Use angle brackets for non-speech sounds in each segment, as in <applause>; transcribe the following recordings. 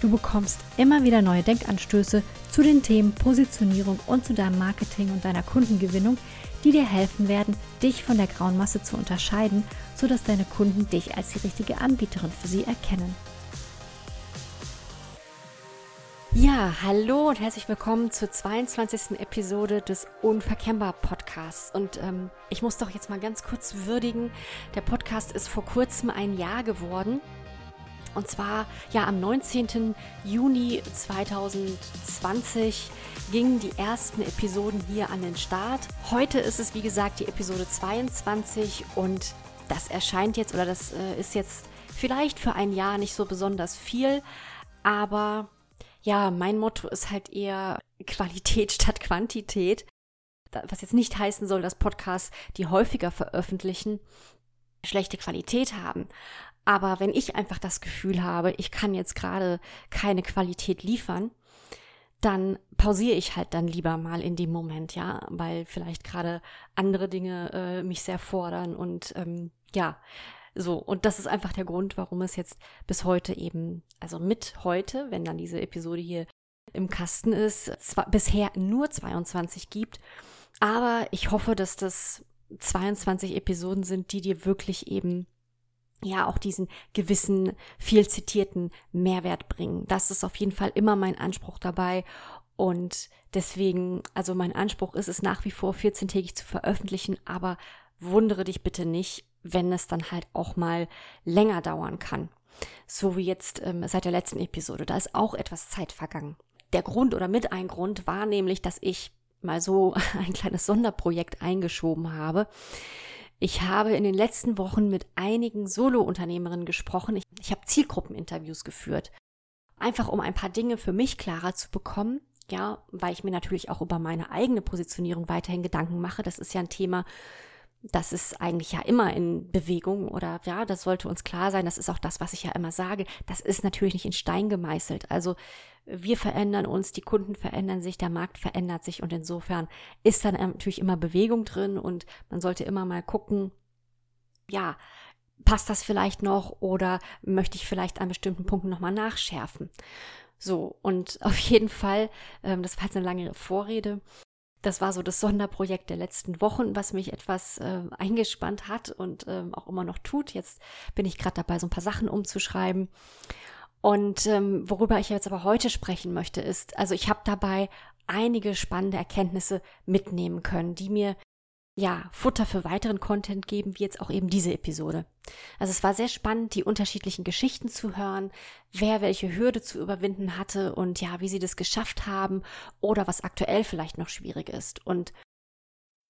Du bekommst immer wieder neue Denkanstöße zu den Themen Positionierung und zu deinem Marketing und deiner Kundengewinnung, die dir helfen werden, dich von der grauen Masse zu unterscheiden, sodass deine Kunden dich als die richtige Anbieterin für sie erkennen. Ja, hallo und herzlich willkommen zur 22. Episode des Unverkennbar Podcasts. Und ähm, ich muss doch jetzt mal ganz kurz würdigen, der Podcast ist vor kurzem ein Jahr geworden. Und zwar ja am 19. Juni 2020 gingen die ersten Episoden hier an den Start. Heute ist es wie gesagt die Episode 22 und das erscheint jetzt oder das äh, ist jetzt vielleicht für ein Jahr nicht so besonders viel, aber ja, mein Motto ist halt eher <laughs> Qualität statt Quantität. Was jetzt nicht heißen soll, dass Podcasts, die häufiger veröffentlichen, schlechte Qualität haben. Aber wenn ich einfach das Gefühl habe, ich kann jetzt gerade keine Qualität liefern, dann pausiere ich halt dann lieber mal in dem Moment, ja, weil vielleicht gerade andere Dinge äh, mich sehr fordern und ähm, ja, so. Und das ist einfach der Grund, warum es jetzt bis heute eben, also mit heute, wenn dann diese Episode hier im Kasten ist, zwar bisher nur 22 gibt. Aber ich hoffe, dass das 22 Episoden sind, die dir wirklich eben ja auch diesen gewissen, viel zitierten Mehrwert bringen. Das ist auf jeden Fall immer mein Anspruch dabei. Und deswegen, also mein Anspruch ist es nach wie vor 14-tägig zu veröffentlichen, aber wundere dich bitte nicht, wenn es dann halt auch mal länger dauern kann. So wie jetzt ähm, seit der letzten Episode. Da ist auch etwas Zeit vergangen. Der Grund oder mit ein Grund war nämlich, dass ich mal so <laughs> ein kleines Sonderprojekt eingeschoben habe. Ich habe in den letzten Wochen mit einigen Solo-Unternehmerinnen gesprochen. Ich, ich habe Zielgruppeninterviews geführt. Einfach um ein paar Dinge für mich klarer zu bekommen. Ja, weil ich mir natürlich auch über meine eigene Positionierung weiterhin Gedanken mache. Das ist ja ein Thema, das ist eigentlich ja immer in Bewegung oder ja, das sollte uns klar sein. Das ist auch das, was ich ja immer sage. Das ist natürlich nicht in Stein gemeißelt. Also wir verändern uns, die Kunden verändern sich, der Markt verändert sich und insofern ist dann natürlich immer Bewegung drin und man sollte immer mal gucken, ja, passt das vielleicht noch oder möchte ich vielleicht an bestimmten Punkten nochmal nachschärfen. So, und <laughs> auf jeden Fall, ähm, das war jetzt eine lange Vorrede, das war so das Sonderprojekt der letzten Wochen, was mich etwas äh, eingespannt hat und ähm, auch immer noch tut. Jetzt bin ich gerade dabei, so ein paar Sachen umzuschreiben. Und ähm, worüber ich jetzt aber heute sprechen möchte, ist, also ich habe dabei einige spannende Erkenntnisse mitnehmen können, die mir ja, Futter für weiteren Content geben, wie jetzt auch eben diese Episode. Also es war sehr spannend, die unterschiedlichen Geschichten zu hören, wer welche Hürde zu überwinden hatte und ja, wie sie das geschafft haben oder was aktuell vielleicht noch schwierig ist. Und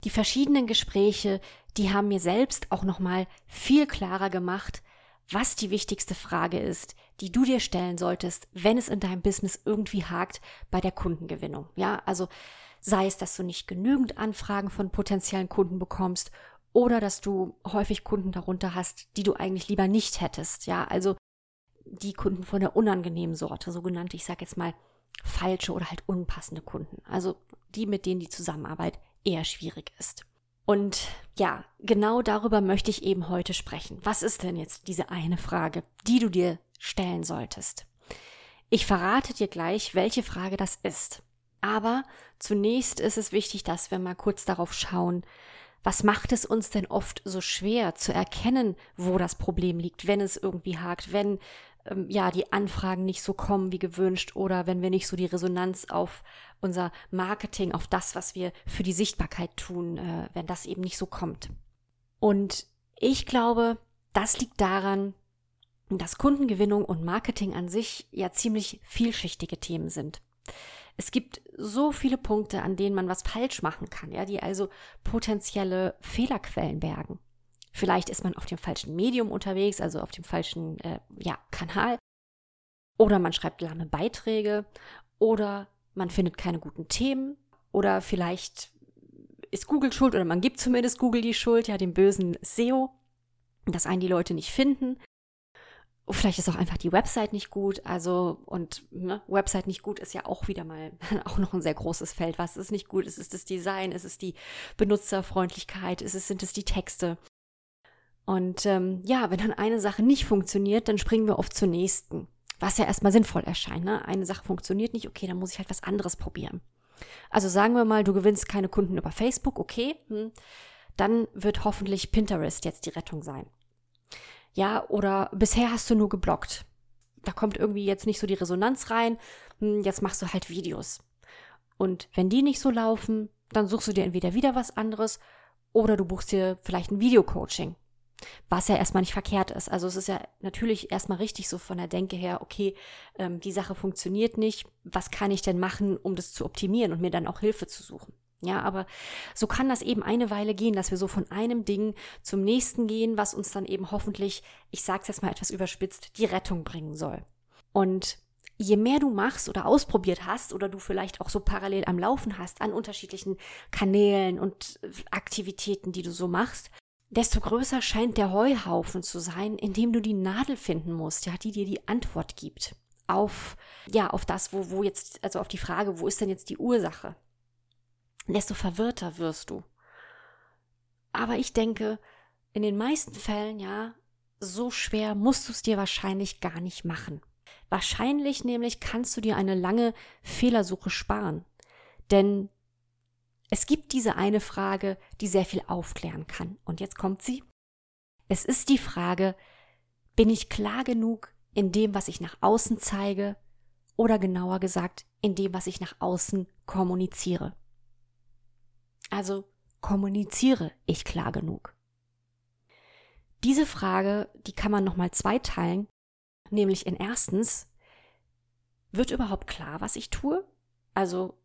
die verschiedenen Gespräche, die haben mir selbst auch nochmal viel klarer gemacht, was die wichtigste Frage ist, die du dir stellen solltest, wenn es in deinem Business irgendwie hakt bei der Kundengewinnung. Ja, also sei es, dass du nicht genügend Anfragen von potenziellen Kunden bekommst oder dass du häufig Kunden darunter hast, die du eigentlich lieber nicht hättest. Ja, also die Kunden von der unangenehmen Sorte, sogenannte, ich sage jetzt mal falsche oder halt unpassende Kunden. Also die, mit denen die Zusammenarbeit eher schwierig ist. Und ja, genau darüber möchte ich eben heute sprechen. Was ist denn jetzt diese eine Frage, die du dir stellen solltest? Ich verrate dir gleich, welche Frage das ist. Aber zunächst ist es wichtig, dass wir mal kurz darauf schauen, was macht es uns denn oft so schwer zu erkennen, wo das Problem liegt, wenn es irgendwie hakt, wenn ähm, ja die Anfragen nicht so kommen wie gewünscht oder wenn wir nicht so die Resonanz auf unser Marketing, auf das, was wir für die Sichtbarkeit tun, äh, wenn das eben nicht so kommt. Und ich glaube, das liegt daran, dass Kundengewinnung und Marketing an sich ja ziemlich vielschichtige Themen sind. Es gibt so viele Punkte, an denen man was falsch machen kann, ja, die also potenzielle Fehlerquellen bergen. Vielleicht ist man auf dem falschen Medium unterwegs, also auf dem falschen äh, ja, Kanal. Oder man schreibt lahme Beiträge. Oder man findet keine guten Themen oder vielleicht ist Google schuld oder man gibt zumindest Google die Schuld, ja, dem bösen SEO, dass einen die Leute nicht finden. Und vielleicht ist auch einfach die Website nicht gut. Also, und ne, Website nicht gut ist ja auch wieder mal <laughs> auch noch ein sehr großes Feld. Was ist nicht gut? Ist es das Design? Ist es die Benutzerfreundlichkeit? Ist es, sind es die Texte? Und ähm, ja, wenn dann eine Sache nicht funktioniert, dann springen wir oft zur nächsten. Was ja erstmal sinnvoll erscheint. Ne? Eine Sache funktioniert nicht, okay, dann muss ich halt was anderes probieren. Also sagen wir mal, du gewinnst keine Kunden über Facebook, okay, hm, dann wird hoffentlich Pinterest jetzt die Rettung sein. Ja, oder bisher hast du nur geblockt. Da kommt irgendwie jetzt nicht so die Resonanz rein, hm, jetzt machst du halt Videos. Und wenn die nicht so laufen, dann suchst du dir entweder wieder was anderes oder du buchst dir vielleicht ein Videocoaching. Was ja erstmal nicht verkehrt ist. Also es ist ja natürlich erstmal richtig so von der Denke her, okay, ähm, die Sache funktioniert nicht. Was kann ich denn machen, um das zu optimieren und mir dann auch Hilfe zu suchen? Ja, aber so kann das eben eine Weile gehen, dass wir so von einem Ding zum nächsten gehen, was uns dann eben hoffentlich, ich sag's jetzt mal etwas überspitzt, die Rettung bringen soll. Und je mehr du machst oder ausprobiert hast oder du vielleicht auch so parallel am Laufen hast an unterschiedlichen Kanälen und Aktivitäten, die du so machst, desto größer scheint der Heuhaufen zu sein, in dem du die Nadel finden musst, ja, die dir die Antwort gibt auf, ja, auf das, wo, wo jetzt, also auf die Frage, wo ist denn jetzt die Ursache? Desto verwirrter wirst du. Aber ich denke, in den meisten Fällen, ja, so schwer musst du es dir wahrscheinlich gar nicht machen. Wahrscheinlich nämlich kannst du dir eine lange Fehlersuche sparen. Denn es gibt diese eine Frage, die sehr viel aufklären kann. Und jetzt kommt sie. Es ist die Frage, bin ich klar genug in dem, was ich nach außen zeige, oder genauer gesagt, in dem, was ich nach außen kommuniziere? Also kommuniziere ich klar genug? Diese Frage, die kann man nochmal zweiteilen, nämlich in erstens, wird überhaupt klar, was ich tue? Also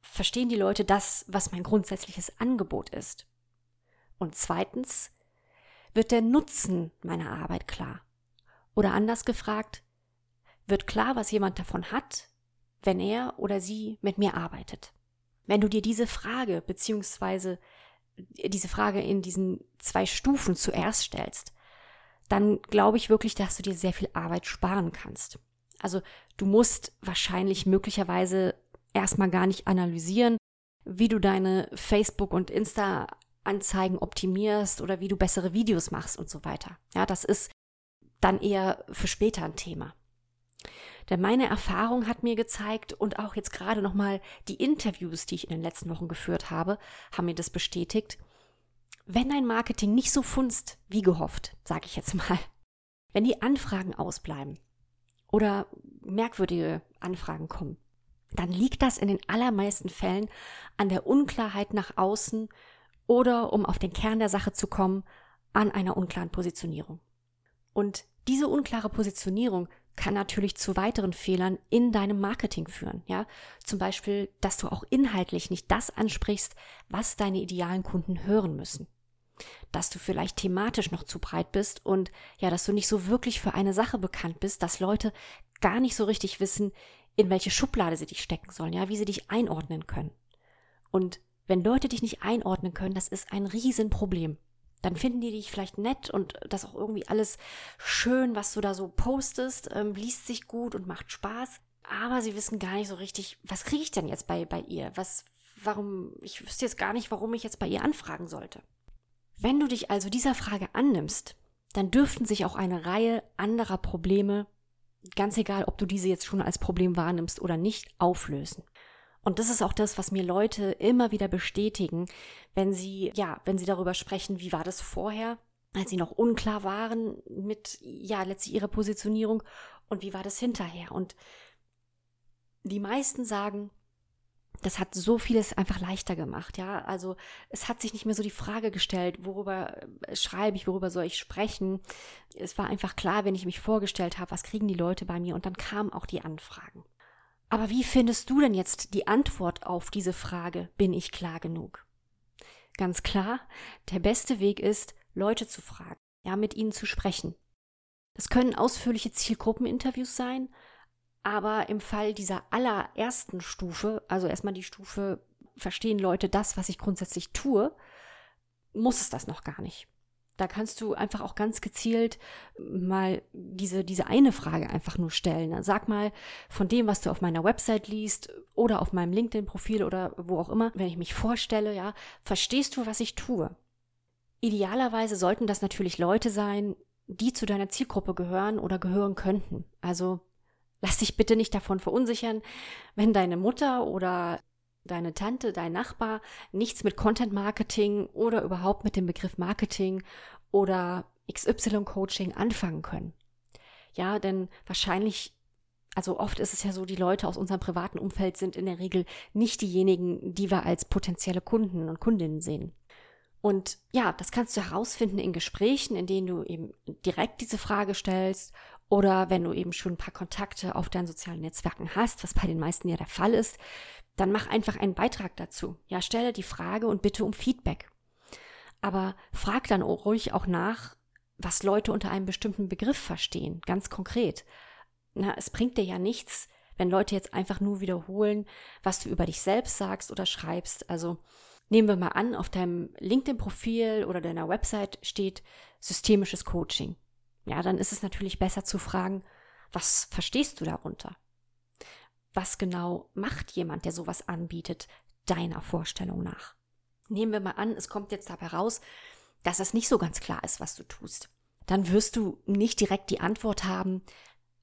verstehen die Leute das, was mein grundsätzliches Angebot ist? Und zweitens, wird der Nutzen meiner Arbeit klar? Oder anders gefragt, wird klar, was jemand davon hat, wenn er oder sie mit mir arbeitet? Wenn du dir diese Frage beziehungsweise diese Frage in diesen zwei Stufen zuerst stellst, dann glaube ich wirklich, dass du dir sehr viel Arbeit sparen kannst. Also du musst wahrscheinlich möglicherweise erstmal gar nicht analysieren, wie du deine Facebook- und Insta-Anzeigen optimierst oder wie du bessere Videos machst und so weiter. Ja, das ist dann eher für später ein Thema. Denn meine Erfahrung hat mir gezeigt und auch jetzt gerade nochmal die Interviews, die ich in den letzten Wochen geführt habe, haben mir das bestätigt. Wenn dein Marketing nicht so funzt wie gehofft, sage ich jetzt mal, wenn die Anfragen ausbleiben oder merkwürdige Anfragen kommen, dann liegt das in den allermeisten Fällen an der Unklarheit nach außen oder, um auf den Kern der Sache zu kommen, an einer unklaren Positionierung. Und diese unklare Positionierung kann natürlich zu weiteren Fehlern in deinem Marketing führen. Ja, zum Beispiel, dass du auch inhaltlich nicht das ansprichst, was deine idealen Kunden hören müssen. Dass du vielleicht thematisch noch zu breit bist und ja, dass du nicht so wirklich für eine Sache bekannt bist, dass Leute gar nicht so richtig wissen, in welche Schublade sie dich stecken sollen, ja, wie sie dich einordnen können. Und wenn Leute dich nicht einordnen können, das ist ein Riesenproblem. Dann finden die dich vielleicht nett und das auch irgendwie alles schön, was du da so postest, ähm, liest sich gut und macht Spaß. Aber sie wissen gar nicht so richtig, was kriege ich denn jetzt bei, bei ihr? Was, warum, ich wüsste jetzt gar nicht, warum ich jetzt bei ihr anfragen sollte. Wenn du dich also dieser Frage annimmst, dann dürften sich auch eine Reihe anderer Probleme ganz egal, ob du diese jetzt schon als Problem wahrnimmst oder nicht, auflösen. Und das ist auch das, was mir Leute immer wieder bestätigen, wenn sie, ja, wenn sie darüber sprechen, wie war das vorher, als sie noch unklar waren mit, ja, letztlich ihrer Positionierung und wie war das hinterher. Und die meisten sagen, das hat so vieles einfach leichter gemacht, ja. Also es hat sich nicht mehr so die Frage gestellt, worüber schreibe ich, worüber soll ich sprechen. Es war einfach klar, wenn ich mich vorgestellt habe, was kriegen die Leute bei mir und dann kamen auch die Anfragen. Aber wie findest du denn jetzt die Antwort auf diese Frage, bin ich klar genug? Ganz klar, der beste Weg ist, Leute zu fragen, ja, mit ihnen zu sprechen. Das können ausführliche Zielgruppeninterviews sein, Aber im Fall dieser allerersten Stufe, also erstmal die Stufe, verstehen Leute das, was ich grundsätzlich tue, muss es das noch gar nicht. Da kannst du einfach auch ganz gezielt mal diese, diese eine Frage einfach nur stellen. Sag mal von dem, was du auf meiner Website liest oder auf meinem LinkedIn-Profil oder wo auch immer, wenn ich mich vorstelle, ja, verstehst du, was ich tue? Idealerweise sollten das natürlich Leute sein, die zu deiner Zielgruppe gehören oder gehören könnten. Also lass dich bitte nicht davon verunsichern, wenn deine Mutter oder deine Tante, dein Nachbar nichts mit Content Marketing oder überhaupt mit dem Begriff Marketing oder XY Coaching anfangen können. Ja, denn wahrscheinlich, also oft ist es ja so, die Leute aus unserem privaten Umfeld sind in der Regel nicht diejenigen, die wir als potenzielle Kunden und Kundinnen sehen. Und ja, das kannst du herausfinden in Gesprächen, in denen du eben direkt diese Frage stellst oder wenn du eben schon ein paar Kontakte auf deinen sozialen Netzwerken hast, was bei den meisten ja der Fall ist, dann mach einfach einen Beitrag dazu. Ja, stelle die Frage und bitte um Feedback. Aber frag dann ruhig auch nach, was Leute unter einem bestimmten Begriff verstehen, ganz konkret. Na, es bringt dir ja nichts, wenn Leute jetzt einfach nur wiederholen, was du über dich selbst sagst oder schreibst. Also Nehmen wir mal an, auf deinem LinkedIn-Profil oder deiner Website steht systemisches Coaching. Ja, dann ist es natürlich besser zu fragen, was verstehst du darunter? Was genau macht jemand, der sowas anbietet, deiner Vorstellung nach? Nehmen wir mal an, es kommt jetzt dabei raus, dass es nicht so ganz klar ist, was du tust. Dann wirst du nicht direkt die Antwort haben,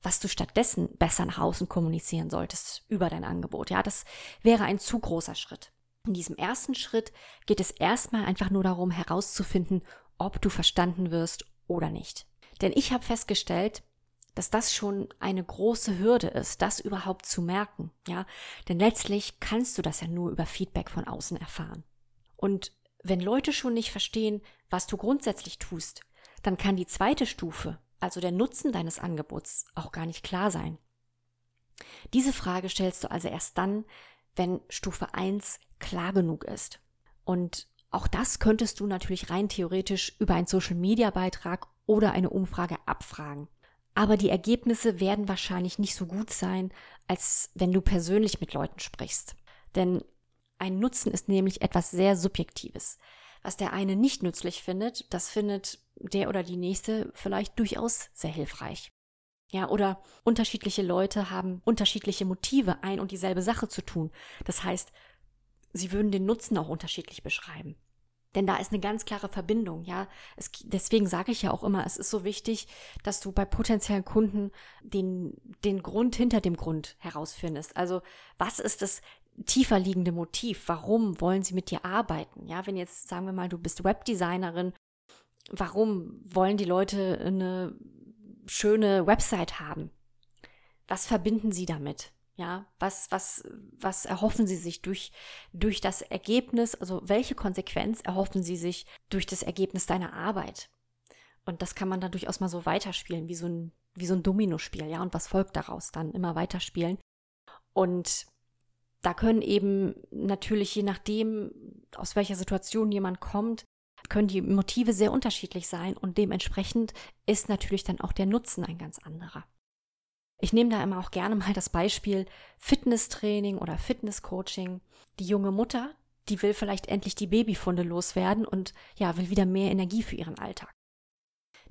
was du stattdessen besser nach außen kommunizieren solltest über dein Angebot. Ja, das wäre ein zu großer Schritt. In diesem ersten Schritt geht es erstmal einfach nur darum herauszufinden, ob du verstanden wirst oder nicht. Denn ich habe festgestellt, dass das schon eine große Hürde ist, das überhaupt zu merken, ja? Denn letztlich kannst du das ja nur über Feedback von außen erfahren. Und wenn Leute schon nicht verstehen, was du grundsätzlich tust, dann kann die zweite Stufe, also der Nutzen deines Angebots, auch gar nicht klar sein. Diese Frage stellst du also erst dann, wenn Stufe 1 klar genug ist. Und auch das könntest du natürlich rein theoretisch über einen Social-Media-Beitrag oder eine Umfrage abfragen. Aber die Ergebnisse werden wahrscheinlich nicht so gut sein, als wenn du persönlich mit Leuten sprichst. Denn ein Nutzen ist nämlich etwas sehr Subjektives. Was der eine nicht nützlich findet, das findet der oder die nächste vielleicht durchaus sehr hilfreich. Ja, oder unterschiedliche Leute haben unterschiedliche Motive, ein und dieselbe Sache zu tun. Das heißt, sie würden den Nutzen auch unterschiedlich beschreiben. Denn da ist eine ganz klare Verbindung, ja. Es, deswegen sage ich ja auch immer, es ist so wichtig, dass du bei potenziellen Kunden den, den Grund hinter dem Grund herausfindest. Also, was ist das tiefer liegende Motiv? Warum wollen sie mit dir arbeiten? Ja, wenn jetzt, sagen wir mal, du bist Webdesignerin, warum wollen die Leute eine schöne Website haben? Was verbinden sie damit? Ja, was, was, was erhoffen Sie sich durch, durch das Ergebnis? Also, welche Konsequenz erhoffen Sie sich durch das Ergebnis deiner Arbeit? Und das kann man dann durchaus mal so weiterspielen, wie so ein, wie so ein Dominospiel, ja. Und was folgt daraus dann? Immer weiterspielen. Und da können eben natürlich, je nachdem, aus welcher Situation jemand kommt, können die Motive sehr unterschiedlich sein und dementsprechend ist natürlich dann auch der Nutzen ein ganz anderer. Ich nehme da immer auch gerne mal das Beispiel Fitnesstraining oder Fitnesscoaching. Die junge Mutter, die will vielleicht endlich die Babyfunde loswerden und ja, will wieder mehr Energie für ihren Alltag.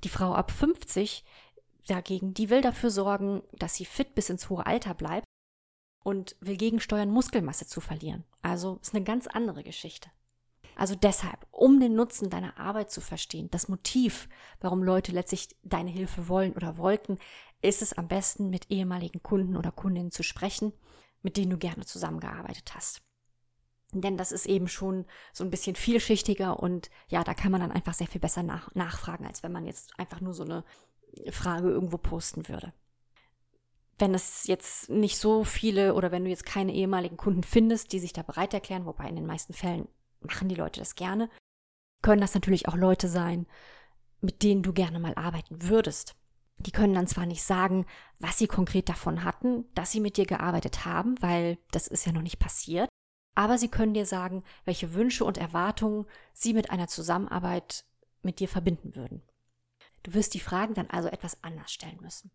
Die Frau ab 50 dagegen, die will dafür sorgen, dass sie fit bis ins hohe Alter bleibt und will gegensteuern, Muskelmasse zu verlieren. Also ist eine ganz andere Geschichte. Also deshalb, um den Nutzen deiner Arbeit zu verstehen, das Motiv, warum Leute letztlich deine Hilfe wollen oder wollten, ist es am besten, mit ehemaligen Kunden oder Kundinnen zu sprechen, mit denen du gerne zusammengearbeitet hast. Denn das ist eben schon so ein bisschen vielschichtiger und ja, da kann man dann einfach sehr viel besser nach, nachfragen, als wenn man jetzt einfach nur so eine Frage irgendwo posten würde. Wenn es jetzt nicht so viele oder wenn du jetzt keine ehemaligen Kunden findest, die sich da bereit erklären, wobei in den meisten Fällen machen die Leute das gerne, können das natürlich auch Leute sein, mit denen du gerne mal arbeiten würdest. Die können dann zwar nicht sagen, was sie konkret davon hatten, dass sie mit dir gearbeitet haben, weil das ist ja noch nicht passiert, aber sie können dir sagen, welche Wünsche und Erwartungen sie mit einer Zusammenarbeit mit dir verbinden würden. Du wirst die Fragen dann also etwas anders stellen müssen.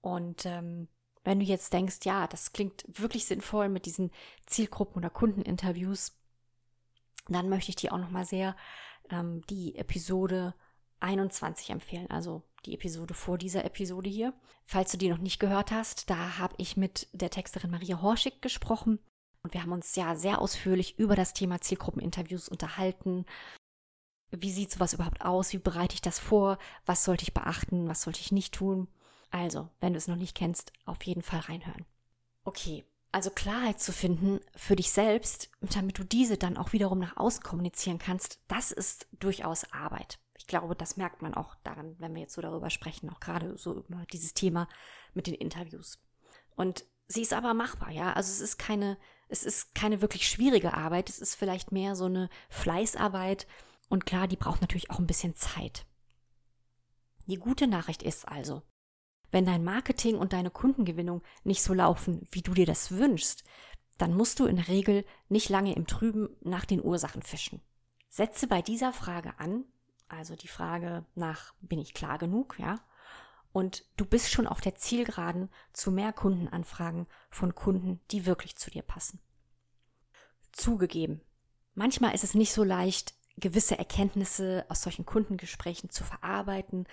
Und ähm, wenn du jetzt denkst, ja, das klingt wirklich sinnvoll mit diesen Zielgruppen- oder Kundeninterviews, dann möchte ich dir auch nochmal sehr ähm, die Episode 21 empfehlen, also die Episode vor dieser Episode hier. Falls du die noch nicht gehört hast, da habe ich mit der Texterin Maria Horschig gesprochen und wir haben uns ja sehr ausführlich über das Thema Zielgruppeninterviews unterhalten. Wie sieht sowas überhaupt aus? Wie bereite ich das vor? Was sollte ich beachten? Was sollte ich nicht tun? Also, wenn du es noch nicht kennst, auf jeden Fall reinhören. Okay, also Klarheit zu finden für dich selbst, damit du diese dann auch wiederum nach außen kommunizieren kannst, das ist durchaus Arbeit. Ich glaube, das merkt man auch daran, wenn wir jetzt so darüber sprechen, auch gerade so über dieses Thema mit den Interviews. Und sie ist aber machbar, ja. Also es ist keine, es ist keine wirklich schwierige Arbeit. Es ist vielleicht mehr so eine Fleißarbeit. Und klar, die braucht natürlich auch ein bisschen Zeit. Die gute Nachricht ist also, wenn dein Marketing und deine Kundengewinnung nicht so laufen, wie du dir das wünschst, dann musst du in der Regel nicht lange im Trüben nach den Ursachen fischen. Setze bei dieser Frage an, also die Frage nach, bin ich klar genug, ja? Und du bist schon auf der Zielgeraden zu mehr Kundenanfragen von Kunden, die wirklich zu dir passen. Zugegeben, manchmal ist es nicht so leicht, gewisse Erkenntnisse aus solchen Kundengesprächen zu verarbeiten,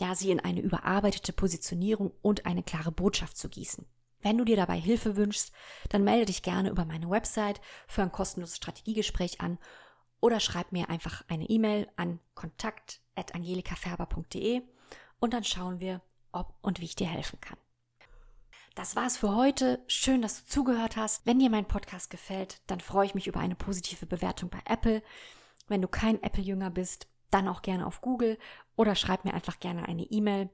ja, sie in eine überarbeitete Positionierung und eine klare Botschaft zu gießen. Wenn du dir dabei Hilfe wünschst, dann melde dich gerne über meine Website für ein kostenloses Strategiegespräch an oder schreib mir einfach eine E-Mail an kontakt.angelikaferber.de und dann schauen wir, ob und wie ich dir helfen kann. Das war's für heute. Schön, dass du zugehört hast. Wenn dir mein Podcast gefällt, dann freue ich mich über eine positive Bewertung bei Apple. Wenn du kein Apple-Jünger bist, dann auch gerne auf Google oder schreib mir einfach gerne eine E-Mail.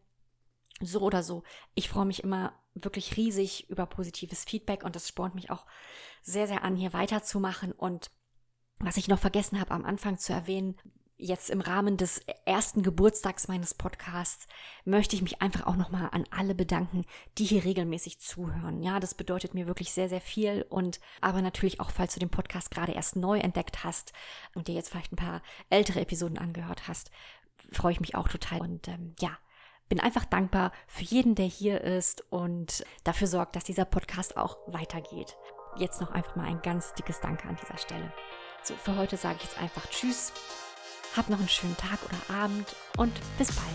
So oder so. Ich freue mich immer wirklich riesig über positives Feedback und das spornt mich auch sehr, sehr an, hier weiterzumachen. Und was ich noch vergessen habe am Anfang zu erwähnen, jetzt im Rahmen des ersten Geburtstags meines Podcasts möchte ich mich einfach auch nochmal an alle bedanken, die hier regelmäßig zuhören. Ja, das bedeutet mir wirklich sehr, sehr viel und aber natürlich auch, falls du den Podcast gerade erst neu entdeckt hast und dir jetzt vielleicht ein paar ältere Episoden angehört hast, freue ich mich auch total und ähm, ja, bin einfach dankbar für jeden, der hier ist und dafür sorgt, dass dieser Podcast auch weitergeht. Jetzt noch einfach mal ein ganz dickes Danke an dieser Stelle. So, für heute sage ich jetzt einfach Tschüss hab noch einen schönen Tag oder Abend und bis bald.